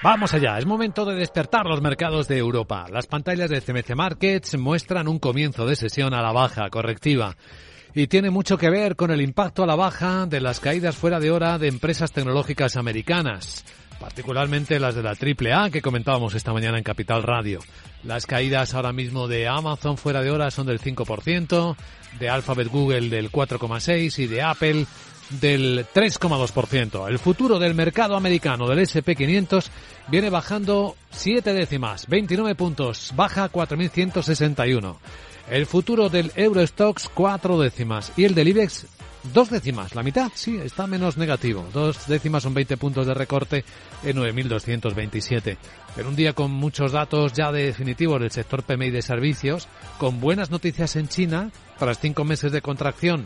Vamos allá, es momento de despertar los mercados de Europa. Las pantallas de CMC Markets muestran un comienzo de sesión a la baja correctiva y tiene mucho que ver con el impacto a la baja de las caídas fuera de hora de empresas tecnológicas americanas, particularmente las de la AAA que comentábamos esta mañana en Capital Radio. Las caídas ahora mismo de Amazon fuera de hora son del 5%, de Alphabet Google del 4,6% y de Apple del 3,2%. El futuro del mercado americano del SP500 viene bajando 7 décimas, 29 puntos, baja 4.161. El futuro del Eurostox 4 décimas y el del IBEX dos décimas, la mitad, sí, está menos negativo. Dos décimas son 20 puntos de recorte en 9.227. Pero un día con muchos datos ya definitivos del sector PMI de servicios, con buenas noticias en China, tras cinco meses de contracción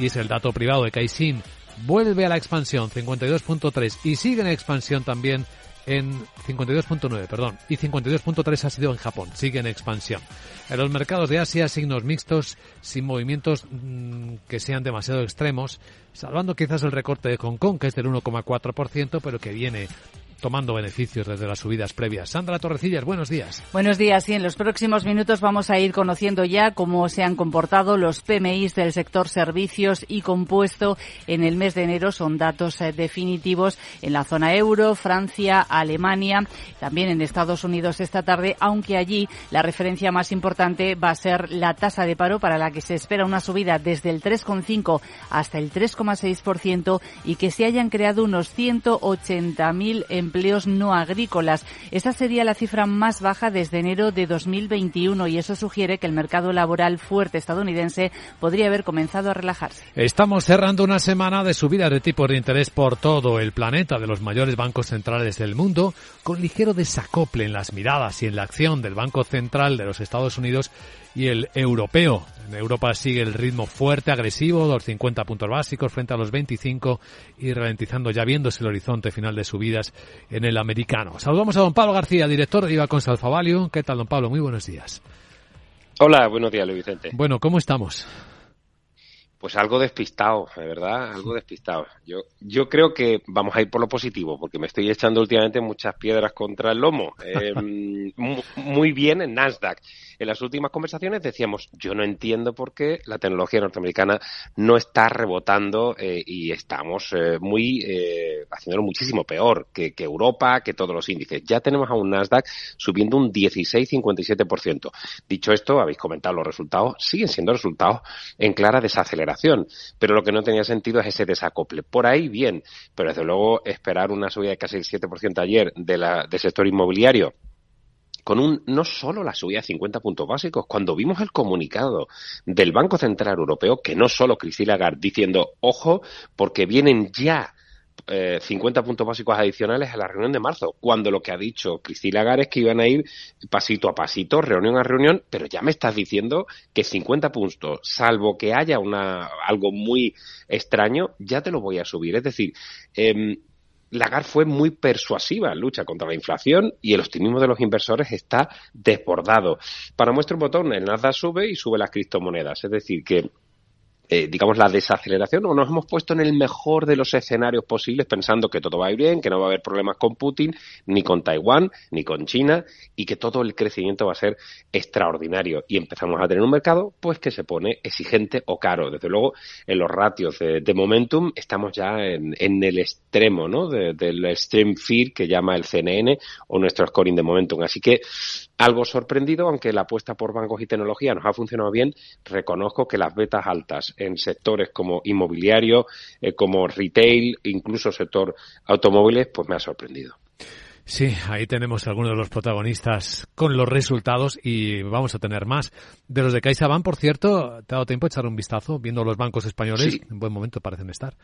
y es el dato privado de Caixin, vuelve a la expansión 52.3 y sigue en expansión también en 52.9, perdón, y 52.3 ha sido en Japón, sigue en expansión. En los mercados de Asia, signos mixtos, sin movimientos mm, que sean demasiado extremos, salvando quizás el recorte de Hong Kong, que es del 1,4%, pero que viene tomando beneficios desde las subidas previas. Sandra Torrecillas, buenos días. Buenos días. Y en los próximos minutos vamos a ir conociendo ya cómo se han comportado los PMIs del sector servicios y compuesto en el mes de enero. Son datos eh, definitivos en la zona euro, Francia, Alemania, también en Estados Unidos esta tarde, aunque allí la referencia más importante va a ser la tasa de paro para la que se espera una subida desde el 3,5 hasta el 3,6% y que se hayan creado unos 180.000 empleos empleos no agrícolas. Esa sería la cifra más baja desde enero de 2021 y eso sugiere que el mercado laboral fuerte estadounidense podría haber comenzado a relajarse. Estamos cerrando una semana de subida de tipos de interés por todo el planeta de los mayores bancos centrales del mundo, con ligero desacople en las miradas y en la acción del Banco Central de los Estados Unidos y el europeo. En Europa sigue el ritmo fuerte, agresivo, los 50 puntos básicos frente a los 25 y ralentizando ya viéndose el horizonte final de subidas en el americano. Saludamos a don Pablo García, director de IVA Salfavalio. ¿Qué tal, don Pablo? Muy buenos días. Hola, buenos días, Luis Vicente. Bueno, ¿cómo estamos? Pues algo despistado, de verdad, algo despistado. Yo, yo creo que vamos a ir por lo positivo, porque me estoy echando últimamente muchas piedras contra el lomo. Em, muy bien en Nasdaq en las últimas conversaciones decíamos, yo no entiendo por qué la tecnología norteamericana no está rebotando eh, y estamos eh, muy eh, haciéndolo muchísimo peor que, Europa, que todos los índices. Ya tenemos a un Nasdaq subiendo un 16,57%. Dicho esto, habéis comentado los resultados, siguen siendo resultados en clara desaceleración, pero lo que no tenía sentido es ese desacople. Por ahí bien, pero desde luego esperar una subida de casi el 7% ayer de la, del sector inmobiliario con un no solo la subida de 50 puntos básicos, cuando vimos el comunicado del Banco Central Europeo, que no solo Cristina Lagarde diciendo, ojo, porque vienen ya 50 eh, puntos básicos adicionales a la reunión de marzo, cuando lo que ha dicho Cristina Lagarde es que iban a ir pasito a pasito, reunión a reunión, pero ya me estás diciendo que 50 puntos, salvo que haya una algo muy extraño, ya te lo voy a subir. Es decir, eh, Lagarde fue muy persuasiva en lucha contra la inflación y el optimismo de los inversores está desbordado. Para muestra un botón, el Nasdaq sube y sube las criptomonedas. Es decir, que eh, digamos, la desaceleración o nos hemos puesto en el mejor de los escenarios posibles pensando que todo va a ir bien, que no va a haber problemas con Putin, ni con Taiwán, ni con China y que todo el crecimiento va a ser extraordinario. Y empezamos a tener un mercado pues que se pone exigente o caro. Desde luego, en los ratios de, momentum estamos ya en, el extremo ¿no? del extreme fear que llama el CNN o nuestro scoring de momentum. Así que algo sorprendido, aunque la apuesta por bancos y tecnología nos ha funcionado bien, reconozco que las betas altas en sectores como inmobiliario, eh, como retail, incluso sector automóviles, pues me ha sorprendido. Sí, ahí tenemos algunos de los protagonistas con los resultados y vamos a tener más. De los de CaixaBank, por cierto, ¿te ha dado tiempo a echar un vistazo viendo los bancos españoles? En buen momento parecen estar.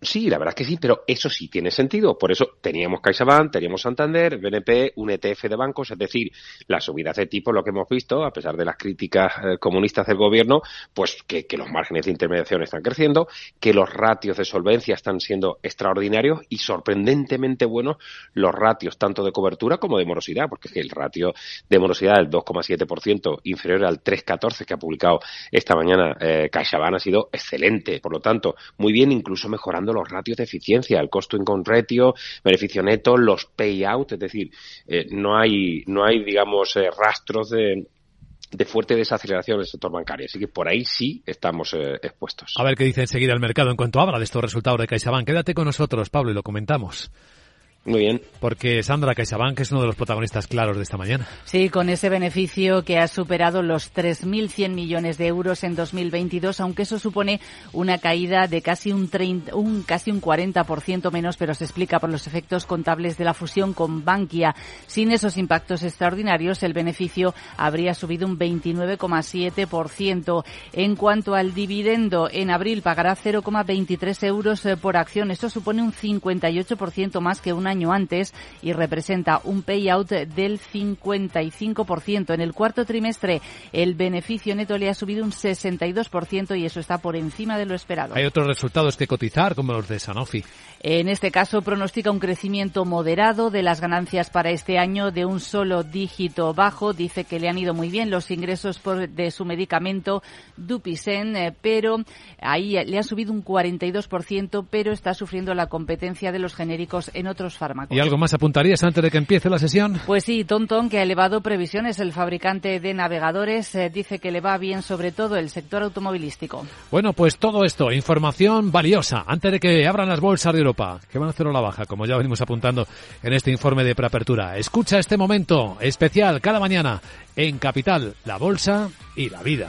Sí, la verdad es que sí, pero eso sí tiene sentido. Por eso teníamos CaixaBank, teníamos Santander, BNP, un ETF de bancos, es decir, las subidas de tipo, lo que hemos visto, a pesar de las críticas eh, comunistas del gobierno, pues que, que, los márgenes de intermediación están creciendo, que los ratios de solvencia están siendo extraordinarios y sorprendentemente buenos los ratios tanto de cobertura como de morosidad, porque el ratio de morosidad del 2,7% inferior al 3,14 que ha publicado esta mañana eh, CaixaBank ha sido excelente. Por lo tanto, muy bien, incluso mejorando los ratios de eficiencia, el costo income ratio, beneficio neto, los payout, es decir, eh, no hay, no hay, digamos, eh, rastros de, de fuerte desaceleración del sector bancario. Así que por ahí sí estamos eh, expuestos. A ver qué dice enseguida el mercado en cuanto habla de estos resultados de CaixaBank. Quédate con nosotros, Pablo, y lo comentamos. Muy bien. Porque Sandra CaixaBank es uno de los protagonistas claros de esta mañana. Sí, con ese beneficio que ha superado los 3.100 millones de euros en 2022, aunque eso supone una caída de casi un, 30, un casi un 40% menos, pero se explica por los efectos contables de la fusión con Bankia. Sin esos impactos extraordinarios, el beneficio habría subido un 29,7%. En cuanto al dividendo, en abril pagará 0,23 euros eh, por acción. Esto supone un 58% más que un año año antes y representa un payout del 55%. En el cuarto trimestre el beneficio neto le ha subido un 62% y eso está por encima de lo esperado. Hay otros resultados que cotizar como los de Sanofi. En este caso pronostica un crecimiento moderado de las ganancias para este año de un solo dígito bajo. Dice que le han ido muy bien los ingresos por, de su medicamento Dupixent, eh, pero ahí le ha subido un 42%, pero está sufriendo la competencia de los genéricos en otros fármacos. ¿Y algo más apuntarías antes de que empiece la sesión? Pues sí, Tonton, que ha elevado previsiones. El fabricante de navegadores eh, dice que le va bien sobre todo el sector automovilístico. Bueno, pues todo esto, información valiosa, antes de que abran las bolsas de Europa, que van a hacer la baja, como ya venimos apuntando en este informe de preapertura. Escucha este momento especial cada mañana en Capital, la Bolsa y la Vida.